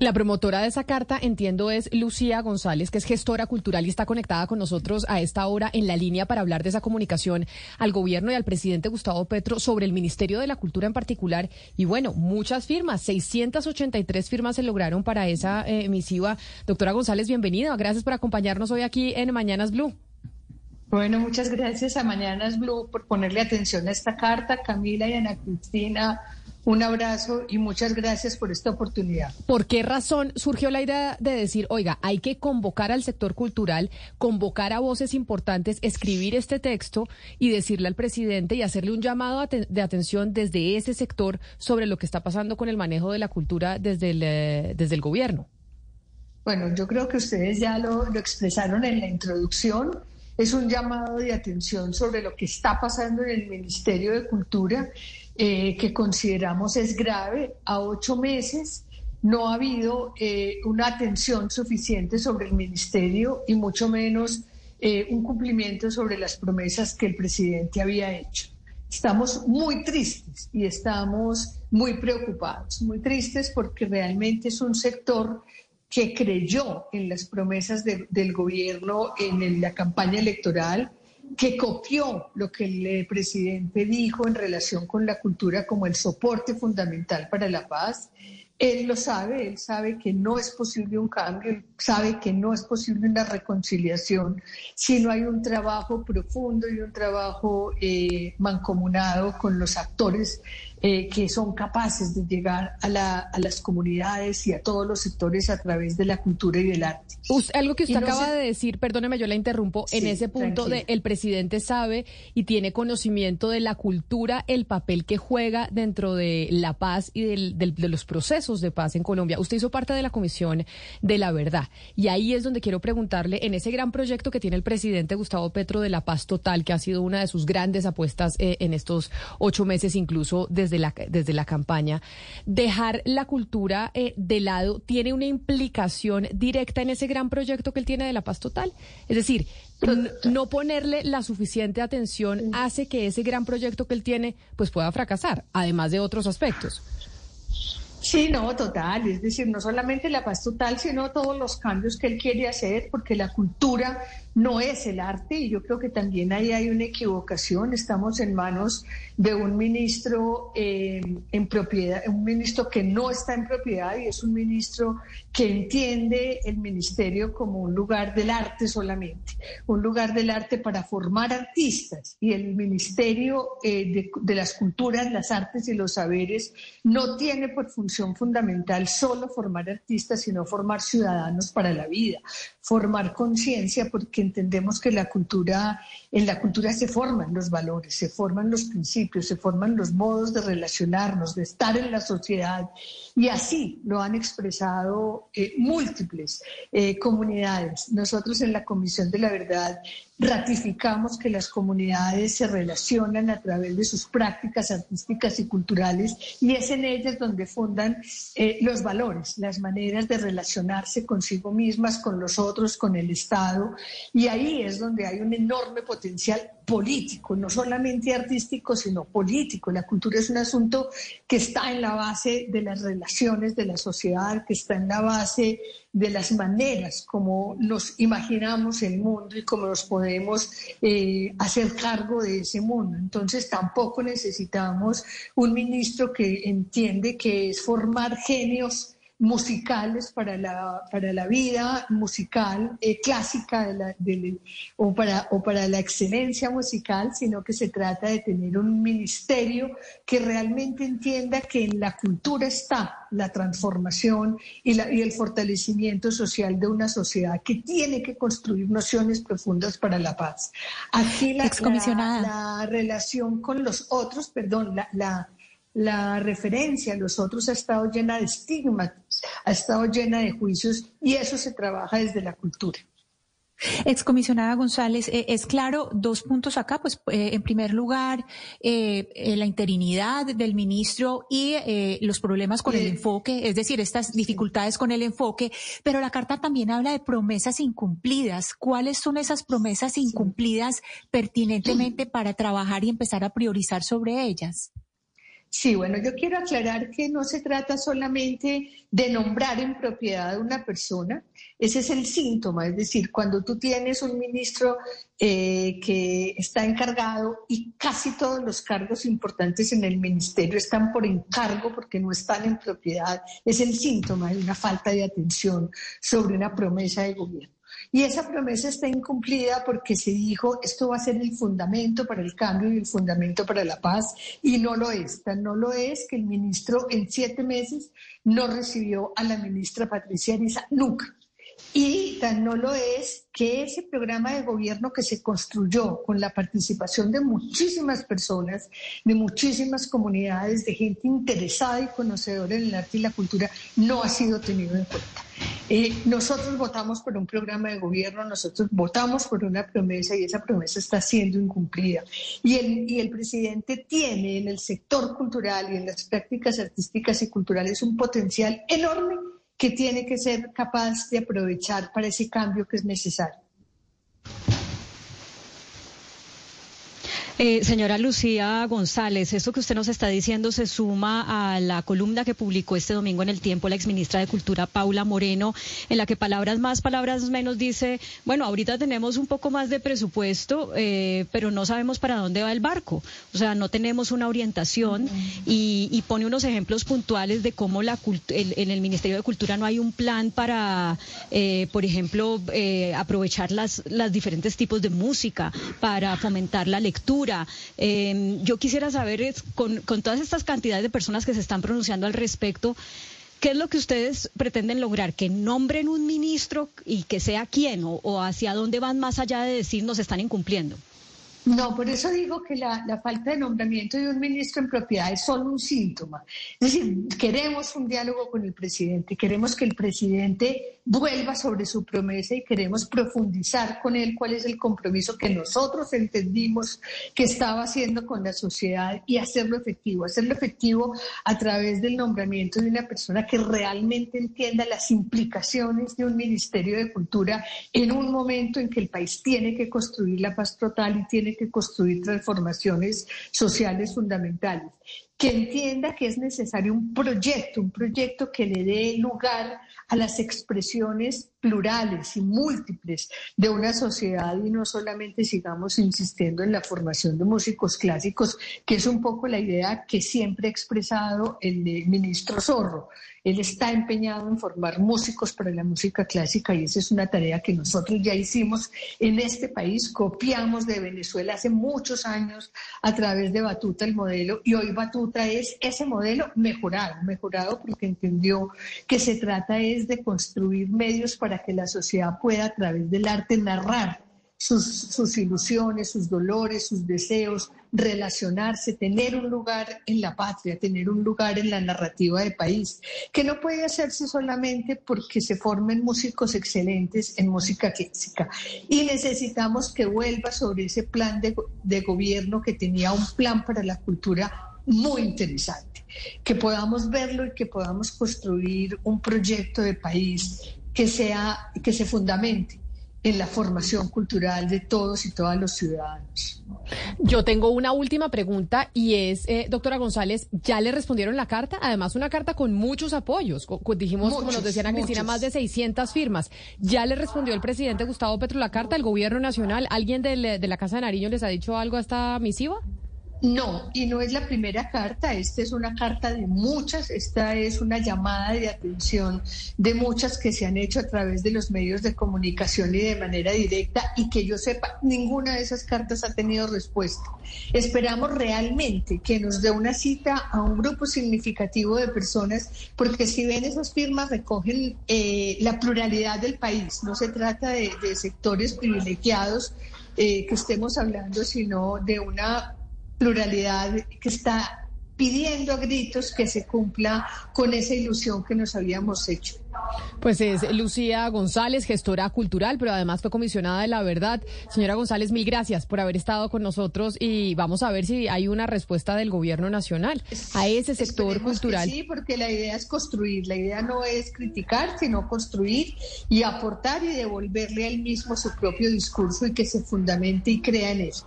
La promotora de esa carta, entiendo, es Lucía González, que es gestora cultural y está conectada con nosotros a esta hora en la línea para hablar de esa comunicación al gobierno y al presidente Gustavo Petro sobre el Ministerio de la Cultura en particular. Y bueno, muchas firmas, 683 firmas se lograron para esa eh, misiva. Doctora González, bienvenida. Gracias por acompañarnos hoy aquí en Mañanas Blue. Bueno, muchas gracias a Mañanas Blue por ponerle atención a esta carta. Camila y Ana Cristina un abrazo y muchas gracias por esta oportunidad. ¿Por qué razón surgió la idea de decir, oiga, hay que convocar al sector cultural, convocar a voces importantes, escribir este texto y decirle al presidente y hacerle un llamado de atención desde ese sector sobre lo que está pasando con el manejo de la cultura desde el, eh, desde el gobierno? Bueno, yo creo que ustedes ya lo, lo expresaron en la introducción. Es un llamado de atención sobre lo que está pasando en el Ministerio de Cultura eh, que consideramos es grave. A ocho meses no ha habido eh, una atención suficiente sobre el ministerio y mucho menos eh, un cumplimiento sobre las promesas que el presidente había hecho. Estamos muy tristes y estamos muy preocupados, muy tristes porque realmente es un sector que creyó en las promesas del gobierno en la campaña electoral, que copió lo que el presidente dijo en relación con la cultura como el soporte fundamental para la paz. Él lo sabe, él sabe que no es posible un cambio, él sabe que no es posible una reconciliación si no hay un trabajo profundo y un trabajo eh, mancomunado con los actores eh, que son capaces de llegar a, las comunidades y a todos los sectores a través de la cultura y del arte. algo que usted acaba de decir, perdóneme, yo la interrumpo, en ese punto de el presidente sabe y tiene conocimiento de la cultura, el papel que juega dentro de la paz y de los procesos de paz en Colombia. Usted hizo parte de la Comisión de la Verdad y ahí es donde quiero preguntarle, en ese gran proyecto que tiene el presidente Gustavo Petro de la paz total, que ha sido una de sus grandes apuestas eh, en estos ocho meses, incluso desde desde la, desde la campaña, dejar la cultura eh, de lado tiene una implicación directa en ese gran proyecto que él tiene de la paz total. Es decir, no ponerle la suficiente atención hace que ese gran proyecto que él tiene pues pueda fracasar, además de otros aspectos. Sí, no, total. Es decir, no solamente la paz total, sino todos los cambios que él quiere hacer, porque la cultura no es el arte y yo creo que también ahí hay una equivocación. Estamos en manos de un ministro eh, en propiedad, un ministro que no está en propiedad y es un ministro que entiende el ministerio como un lugar del arte solamente, un lugar del arte para formar artistas y el ministerio eh, de, de las culturas, las artes y los saberes no tiene por función fundamental solo formar artistas, sino formar ciudadanos para la vida, formar conciencia, porque entendemos que la cultura, en la cultura se forman los valores, se forman los principios, se forman los modos de relacionarnos, de estar en la sociedad. Y así lo han expresado eh, múltiples eh, comunidades. Nosotros en la Comisión de la Verdad ratificamos que las comunidades se relacionan a través de sus prácticas artísticas y culturales y es en ellas donde fundan eh, los valores, las maneras de relacionarse consigo mismas, con los otros, con el Estado. Y ahí es donde hay un enorme potencial político, no solamente artístico, sino político. La cultura es un asunto que está en la base de las relaciones de la sociedad, que está en la base de las maneras como nos imaginamos el mundo y cómo nos podemos eh, hacer cargo de ese mundo. Entonces tampoco necesitamos un ministro que entiende que es formar genios musicales para la, para la vida musical eh, clásica de la, o, para, o para la excelencia musical, sino que se trata de tener un ministerio que realmente entienda que en la cultura está la transformación y, la, y el fortalecimiento social de una sociedad que tiene que construir nociones profundas para la paz. Aquí la, la, la relación con los otros, perdón, la la referencia a los otros ha estado llena de estigmas, ha estado llena de juicios y eso se trabaja desde la cultura. Excomisionada González, eh, es claro, dos puntos acá, pues eh, en primer lugar, eh, la interinidad del ministro y los problemas con el enfoque, es decir, estas dificultades con el enfoque, pero la carta también habla de promesas incumplidas. ¿Cuáles son esas promesas incumplidas pertinentemente para trabajar y empezar a priorizar sobre ellas? Sí, bueno, yo quiero aclarar que no se trata solamente de nombrar en propiedad a una persona, ese es el síntoma, es decir, cuando tú tienes un ministro eh, que está encargado y casi todos los cargos importantes en el ministerio están por encargo porque no están en propiedad, es el síntoma de una falta de atención sobre una promesa de gobierno. Y esa promesa está incumplida porque se dijo esto va a ser el fundamento para el cambio y el fundamento para la paz y no lo es. Tan no lo es que el ministro en siete meses no recibió a la ministra Patricia Ariza nunca. Y tan no lo es que ese programa de gobierno que se construyó con la participación de muchísimas personas, de muchísimas comunidades, de gente interesada y conocedora en el arte y la cultura, no ha sido tenido en cuenta. Eh, nosotros votamos por un programa de gobierno, nosotros votamos por una promesa y esa promesa está siendo incumplida. Y el, y el presidente tiene en el sector cultural y en las prácticas artísticas y culturales un potencial enorme que tiene que ser capaz de aprovechar para ese cambio que es necesario. Eh, señora Lucía González, esto que usted nos está diciendo se suma a la columna que publicó este domingo en El Tiempo la exministra de Cultura Paula Moreno, en la que palabras más, palabras menos dice, bueno, ahorita tenemos un poco más de presupuesto, eh, pero no sabemos para dónde va el barco. O sea, no tenemos una orientación y, pone unos ejemplos puntuales de cómo la en el Ministerio de Cultura no hay un plan para, eh, por ejemplo, aprovechar las, las diferentes tipos de música, para fomentar la lectura Em, yo quisiera saber, con, todas estas cantidades de personas que se están pronunciando al respecto, ¿Qué es lo que ustedes pretenden lograr? ¿Que nombren un ministro y que sea quién? ¿O, o hacia dónde van más allá de decir nos están incumpliendo? No, por eso digo que la, falta de nombramiento de un ministro en propiedad es solo un síntoma. Es decir, queremos un diálogo con el presidente, queremos que el presidente vuelva sobre su promesa y queremos profundizar con él cuál es el compromiso que nosotros entendimos que estaba haciendo con la sociedad y hacerlo efectivo, hacerlo efectivo a través del nombramiento de una persona que realmente entienda las implicaciones de un Ministerio de Cultura en un momento en que el país tiene que construir la paz total y tiene que construir transformaciones sociales fundamentales, que entienda que es necesario un proyecto, un proyecto que le dé lugar a las expresiones plurales y múltiples de una sociedad y no solamente sigamos insistiendo en la formación de músicos clásicos, que es un poco la idea que siempre ha expresado el ministro Zorro. Él está empeñado en formar músicos para la música clásica y esa es una tarea que nosotros ya hicimos en este país. Copiamos de Venezuela hace muchos años a través de Batuta el modelo y hoy Batuta es ese modelo mejorado, mejorado porque entendió que se trata es de construir medios para para que la sociedad pueda a través del arte narrar sus, ilusiones, sus dolores, sus deseos, relacionarse, tener un lugar en la patria, tener un lugar en la narrativa del país, que no puede hacerse solamente porque se formen músicos excelentes en música clásica. Y necesitamos que vuelva sobre ese plan de, de gobierno que tenía un plan para la cultura muy interesante, que podamos verlo y que podamos construir un proyecto de país que, sea, que se fundamente en la formación cultural de todos y todas los ciudadanos. Yo tengo una última pregunta y es, eh, doctora González, ¿ya le respondieron la carta? Además, una carta con muchos apoyos. dijimos, como nos decían a Cristina, más de 600 firmas. ¿Ya le respondió el presidente Gustavo Petro la carta, el gobierno nacional? ¿Alguien de, de la Casa de Nariño les ha dicho algo a esta misiva? No, y no es la primera carta, esta es una carta de muchas, esta es una llamada de atención de muchas que se han hecho a través de los medios de comunicación y de manera directa y que yo sepa, ninguna de esas cartas ha tenido respuesta. Esperamos realmente que nos dé una cita a un grupo significativo de personas, porque si ven esas firmas recogen eh, la pluralidad del país, no se trata de, sectores privilegiados eh, que estemos hablando, sino de una pluralidad que está pidiendo a gritos que se cumpla con esa ilusión que nos habíamos hecho. Pues es Lucía González, gestora cultural, pero además fue comisionada de la verdad. Señora González, mil gracias por haber estado con nosotros y vamos a ver si hay una respuesta del gobierno nacional a ese sector cultural. sí, porque la idea es construir, la idea no es criticar, sino construir y aportar y devolverle a él mismo su propio discurso y que se fundamente y crea en eso.